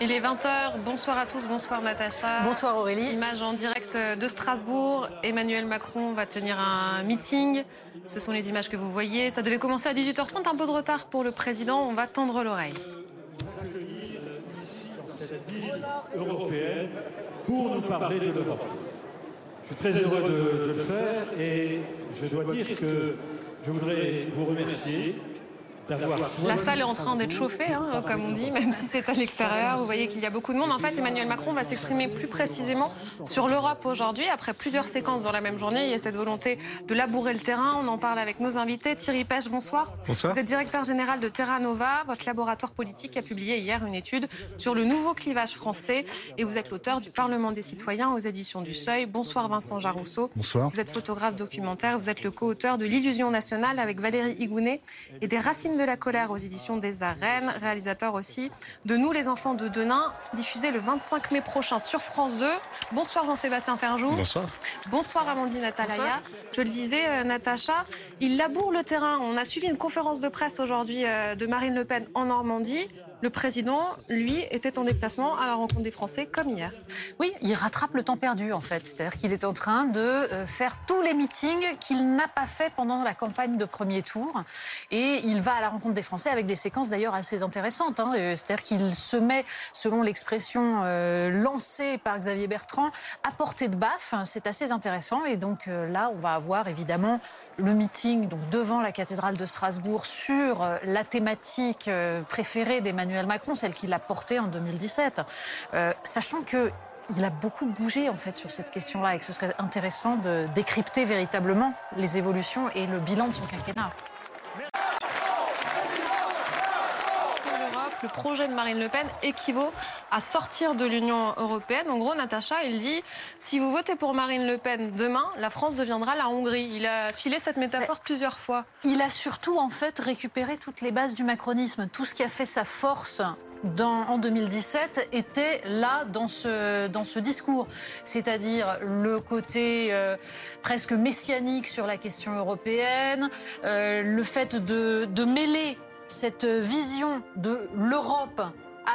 Il est 20h. Bonsoir à tous. Bonsoir Natacha. Bonsoir Aurélie. Image en direct de Strasbourg. Emmanuel Macron va tenir un meeting. Ce sont les images que vous voyez. Ça devait commencer à 18h30. Un peu de retard pour le président. On va tendre l'oreille. européenne pour nous parler de l'Europe. Je suis très heureux de, de le faire et je dois dire que je voudrais vous remercier la salle est en train d'être chauffée, hein, comme on dit, même si c'est à l'extérieur. Vous voyez qu'il y a beaucoup de monde. En fait, Emmanuel Macron va s'exprimer plus précisément sur l'Europe aujourd'hui. Après plusieurs séquences dans la même journée, il y a cette volonté de labourer le terrain. On en parle avec nos invités. Thierry Pêche, bonsoir. Bonsoir. Vous êtes directeur général de Terra Nova. Votre laboratoire politique a publié hier une étude sur le nouveau clivage français. Et vous êtes l'auteur du Parlement des citoyens aux éditions du Seuil. Bonsoir Vincent Jarousseau. Bonsoir. Vous êtes photographe documentaire. Vous êtes le co-auteur de L'illusion nationale avec Valérie Higounet et des Racines de la colère aux éditions des Arènes, réalisateur aussi de Nous les enfants de Denain, diffusé le 25 mai prochain sur France 2. Bonsoir Jean-Sébastien Ferjou. Bonsoir. Bonsoir Amandine Atalaya. Je le disais, euh, Natacha, il laboure le terrain. On a suivi une conférence de presse aujourd'hui euh, de Marine Le Pen en Normandie. Le président, lui, était en déplacement à la rencontre des Français comme hier. Oui, il rattrape le temps perdu en fait. C'est-à-dire qu'il est en train de euh, faire tous les meetings qu'il n'a pas fait pendant la campagne de premier tour. Et il va à la rencontre des Français avec des séquences d'ailleurs assez intéressantes. Hein. Euh, c'est-à-dire qu'il se met, selon l'expression euh, lancée par Xavier Bertrand, à portée de baffe. C'est assez intéressant. Et donc là, on va avoir évidemment le meeting donc, devant la cathédrale de Strasbourg sur la thématique préférée d'Emmanuel Macron, celle qu'il a portée en 2017, euh, sachant que il a beaucoup bougé sur cette question-là et que ce serait intéressant de décrypter véritablement les évolutions et le bilan de son quinquennat. Le projet de Marine Le Pen équivaut à sortir de l'Union européenne. En gros, Natacha, il dit si vous votez pour Marine Le Pen demain, la France deviendra la Hongrie. Il a filé cette métaphore plusieurs fois. Il a surtout en fait récupéré toutes les bases du macronisme, tout ce qui a fait sa force en 2017 était là dans ce, dans ce discours, c'est-à-dire le côté euh, presque messianique sur la question européenne, euh, le fait de mêler cette vision de l'Europe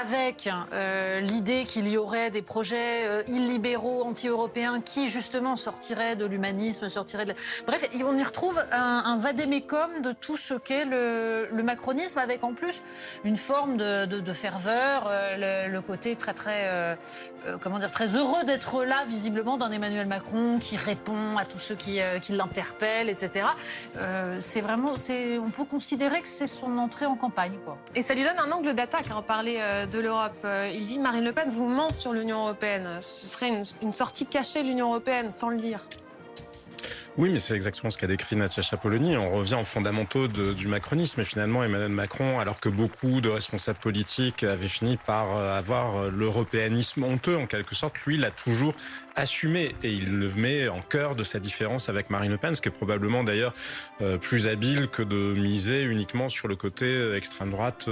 avec euh, l'idée qu'il y aurait des projets euh, illibéraux, anti-européens, qui justement sortiraient de l'humanisme, sortiraient de... Bref, on y retrouve un, un vadémécum de tout ce qu'est le, macronisme, avec en plus une forme de, ferveur, euh, le, côté très très, comment dire, très heureux d'être là, visiblement, d'un Emmanuel Macron qui répond à tous ceux qui, l'interpellent, etc. c'est vraiment, on peut considérer que c'est son entrée en campagne. Quoi. Et ça lui donne un angle d'attaque, en hein, parler de l'Europe. Euh, il dit Marine Le Pen vous ment sur l'Union européenne. Ce serait une, une sortie cachée de l'Union européenne, sans le dire. Oui, mais c'est exactement ce qu'a décrit Natacha Polony. On revient aux fondamentaux du macronisme. Et finalement, Emmanuel Macron, alors que beaucoup de responsables politiques avaient fini par euh, avoir euh, l'européanisme honteux, en quelque sorte, lui, il a toujours assumé. Et il le met en cœur de sa différence avec Marine Le Pen, ce qui est probablement d'ailleurs euh, plus habile que de miser uniquement sur le côté extrême droite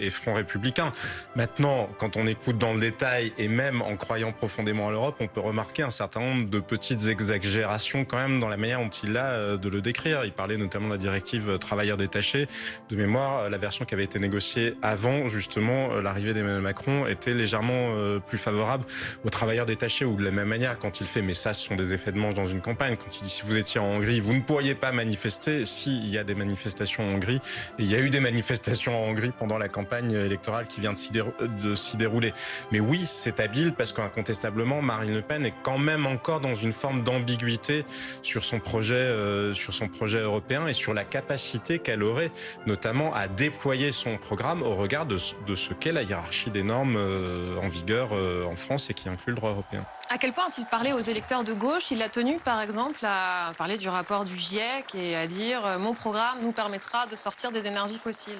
et front républicain. Maintenant, quand on écoute dans le détail, et même en croyant profondément à l'Europe, on peut remarquer un certain nombre de petites exagérations quand même dans la manière dont il a euh, de le décrire. Il parlait notamment de la directive euh, travailleurs détachés. De mémoire, euh, la version qui avait été négociée avant justement l'arrivée d'Emmanuel Macron était légèrement plus favorable aux travailleurs détachés ou de la même manière quand il fait, mais ça ce sont des effets de manche dans une campagne, quand il dit si vous étiez en Hongrie, vous ne pourriez pas manifester, s'il y a des manifestations en Hongrie, et il y a eu des manifestations en Hongrie pendant la campagne électorale qui vient de s'y dérouler. Mais oui, c'est habile parce qu'incontestablement, Marine Le Pen est quand même encore dans une forme d'ambiguïté sur son projet, euh, sur son projet européen et sur la capacité qu'elle aurait, notamment à déployer son programme au regard de, de ce qu'est la hiérarchie des normes euh, en vigueur euh, en France et qui inclut le droit européen. À quel point a-t-il parlé aux électeurs de gauche? Il a tenu, par exemple, à parler du rapport du GIEC et à dire euh, mon programme nous permettra de sortir des énergies fossiles.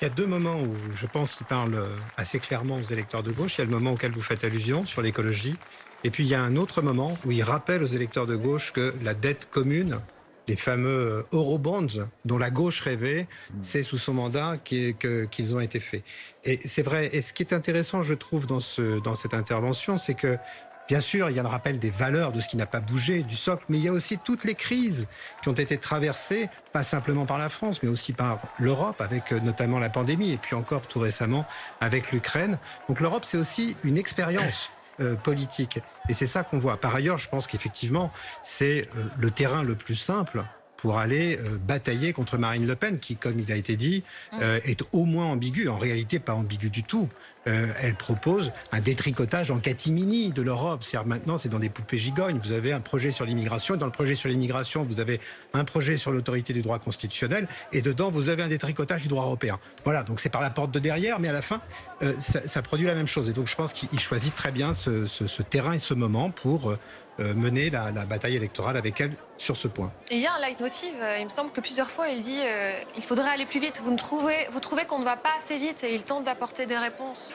Il y a deux moments où je pense qu'il parle assez clairement aux électeurs de gauche. Il y a le moment auquel vous faites allusion sur l'écologie et puis il y a un autre moment où il rappelle aux électeurs de gauche que la dette commune, les fameux euh, Eurobonds dont la gauche rêvait, c'est sous son mandat qu'ils ont été faits. Et c'est vrai. Et ce qui est intéressant, je trouve, dans, ce, dans cette intervention, c'est que Bien sûr, il y a le rappel des valeurs, de ce qui n'a pas bougé, du socle, mais il y a aussi toutes les crises qui ont été traversées, pas simplement par la France, mais aussi par l'Europe, avec euh, notamment la pandémie, et puis encore tout récemment avec l'Ukraine. Donc l'Europe, c'est aussi une expérience. Euh, politique. Et c'est ça qu'on voit. Par ailleurs, je pense qu'effectivement, c'est euh, le terrain le plus simple pour aller euh, batailler contre Marine Le Pen, qui, comme il a été dit, mm. est au moins ambiguë. En réalité, pas ambiguë du tout. Euh, elle propose un détricotage en catimini de l'Europe. cest maintenant, c'est dans des poupées gigognes. Vous avez un projet sur l'immigration. Dans le projet sur l'immigration, vous avez un projet sur l'autorité du droit constitutionnel. Et dedans, vous avez un détricotage du droit européen. Voilà, donc c'est par la porte de derrière, mais à la fin, ça, ça, produit la même chose. Et donc, je pense qu'il choisit très bien ce, terrain et ce moment pour euh, mener la, bataille électorale avec elle sur ce point. Et il y a un leitmotiv, euh, il me semble que plusieurs fois il dit euh, il faudrait aller plus vite. Vous, ne trouvez, vous trouvez qu'on ne va pas assez vite et il tente d'apporter des réponses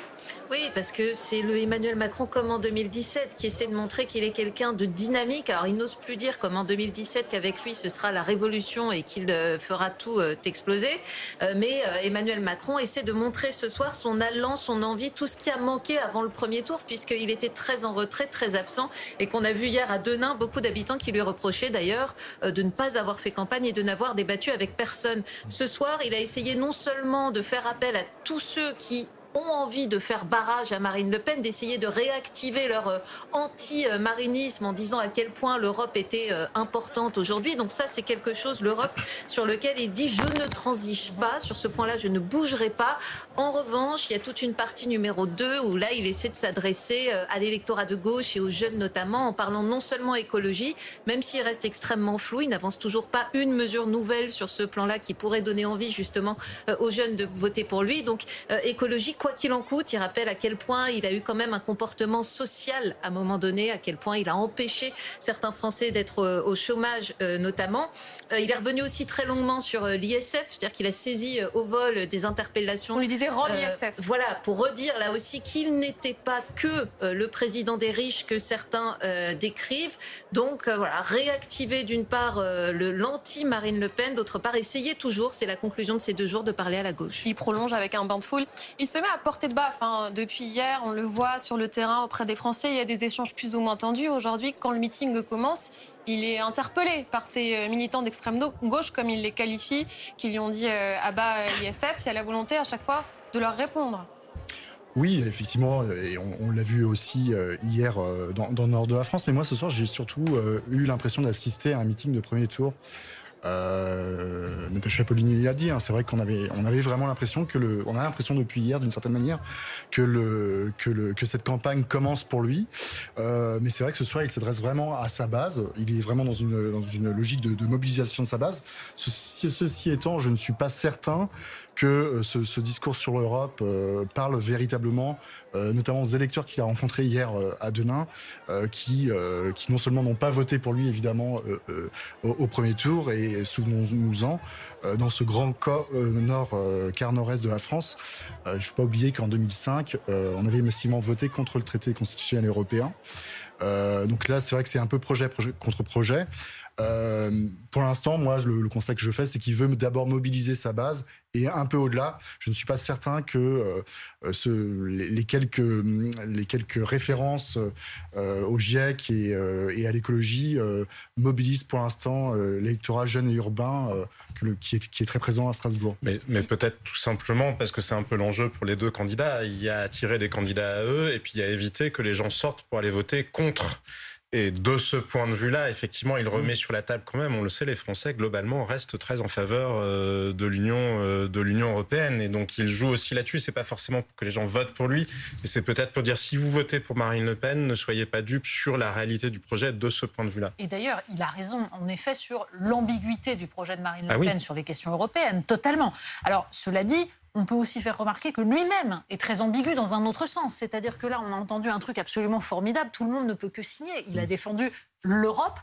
oui, parce que c'est le Emmanuel Macron comme en 2017 qui essaie de montrer qu'il est quelqu'un de dynamique. Alors il n'ose plus dire comme en 2017 qu'avec lui ce sera la révolution et qu'il euh, fera tout euh, exploser. Euh, mais Emmanuel Macron essaie de montrer ce soir son allant, son envie, tout ce qui a manqué avant le premier tour puisqu'il était très en retrait, très absent et qu'on a vu hier à Denain beaucoup d'habitants qui lui reprochaient d'ailleurs de ne pas avoir fait campagne et de n'avoir débattu avec personne. Ce soir, il a essayé non seulement de faire appel à tous ceux qui ont envie de faire barrage à Marine Le Pen, d'essayer de réactiver leur euh, anti-marinisme en disant à quel point l'Europe était euh, importante aujourd'hui. Donc ça, c'est quelque chose, l'Europe, sur lequel il dit je ne transige pas, sur ce point-là, je ne bougerai pas. En revanche, il y a toute une partie numéro 2 où là, il essaie de s'adresser euh, à l'électorat de gauche et aux jeunes notamment, en parlant non seulement écologie, même s'il reste extrêmement flou, il n'avance toujours pas une mesure nouvelle sur ce plan-là qui pourrait donner envie justement aux jeunes de voter pour lui. Donc écologie, quoi qu'il en coûte. Il rappelle à quel point il a eu quand même un comportement social à un moment donné, à quel point il a empêché certains Français d'être euh, au chômage euh, notamment. Euh, il est revenu aussi très longuement sur l'ISF, c'est-à-dire qu'il a saisi au vol des interpellations. On lui disait rends l'ISF. Voilà, pour redire là aussi qu'il n'était pas que le président des riches que certains décrivent. Donc voilà, réactiver d'une part le l'anti-Marine Le Pen, d'autre part essayer toujours, c'est la conclusion de ces deux jours, de parler à la gauche. Il prolonge avec un bain de foule. Il se met à portée de baffe. Hein. Depuis hier, on le voit sur le terrain auprès des Français. Il y a des échanges plus ou moins tendus. Aujourd'hui, quand le meeting commence, il est interpellé par ces euh, militants d'extrême gauche, comme il les qualifie, qui lui ont dit euh, à bas l'ISF. Il y a la volonté à chaque fois de leur répondre. Oui, effectivement, et on, l'a vu aussi euh, hier dans, dans, le nord de la France. Mais moi, ce soir, j'ai surtout eu l'impression d'assister à un meeting de premier tour euh, Natacha Polini l'a dit, hein, c'est vrai qu'on avait, on avait vraiment l'impression que le, on a l'impression depuis hier, d'une certaine manière, que le, que le, que cette campagne commence pour lui. Euh, mais c'est vrai que ce soir, il s'adresse vraiment à sa base. Il est vraiment dans une, dans une logique de, mobilisation de sa base. Ceci, étant, je ne suis pas certain que euh, ce, discours sur l'Europe euh, parle véritablement, euh, notamment aux électeurs qu'il a rencontrés hier à Denain, qui, qui non seulement n'ont pas voté pour lui évidemment au, au, premier tour, et souvenons-nous-en, dans ce grand nord, quart nord-est de la France, il ne faut pas oublier qu'en 2005, on avait massivement voté contre le traité constitutionnel européen. donc là, c'est vrai que c'est un peu projet contre projet. Euh, pour l'instant, moi, le, le, constat que je fais, c'est qu'il veut d'abord mobiliser sa base et un peu au-delà. Je ne suis pas certain que euh, les, quelques, références euh, au GIEC et, à l'écologie mobilisent pour l'instant l'électorat jeune et urbain qui, est, très présent à Strasbourg. Mais, mais peut-être tout simplement parce que c'est un peu l'enjeu pour les deux candidats. Il y a attirer des candidats à eux et puis il y a éviter que les gens sortent pour aller voter contre. Et de ce point de vue-là, effectivement, il remet sur la table quand même. On le sait, les Français globalement restent très en faveur euh, de l'Union, euh, de l'Union européenne, et donc il joue aussi là-dessus. C'est pas forcément pour que les gens votent pour lui, mais c'est peut-être pour dire si vous votez pour Marine Le Pen, ne soyez pas dupes sur la réalité du projet de ce point de vue-là. Et d'ailleurs, il a raison, en effet, sur l'ambiguïté du projet de Marine Le ah Pen oui. sur les questions européennes, totalement. Alors, cela dit, on peut aussi faire remarquer que lui-même est très ambigu dans un autre sens. C'est-à-dire que là, on a entendu un truc absolument formidable. Tout le monde ne peut que signer. Il a mm. défendu l'Europe.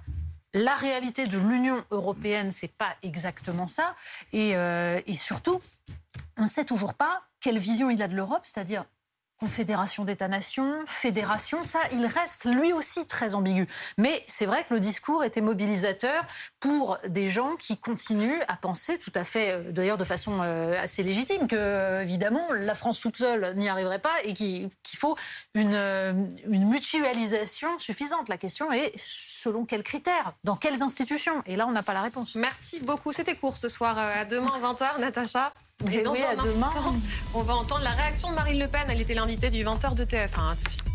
La réalité de l'Union européenne, c'est pas exactement ça. Et, euh, et surtout, on ne sait toujours pas quelle vision il a de l'Europe, c'est-à-dire confédération d'États-nations, fédération, ça, il reste lui aussi très ambigu. Mais c'est vrai que le discours était mobilisateur pour des gens qui continuent à penser tout à fait, euh, d'ailleurs de façon euh, assez légitime, que évidemment la France toute seule n'y arriverait pas et qu'il faut une, euh, une mutualisation suffisante. La question est selon quels critères, dans quelles institutions Et là, on n'a pas la réponse. Merci beaucoup. C'était court ce soir. À demain, 20h, Natacha. Et, oui, à demain. on va entendre la réaction de Marine Le Pen. Elle était l'invitée du 20h de TF1. tout de suite.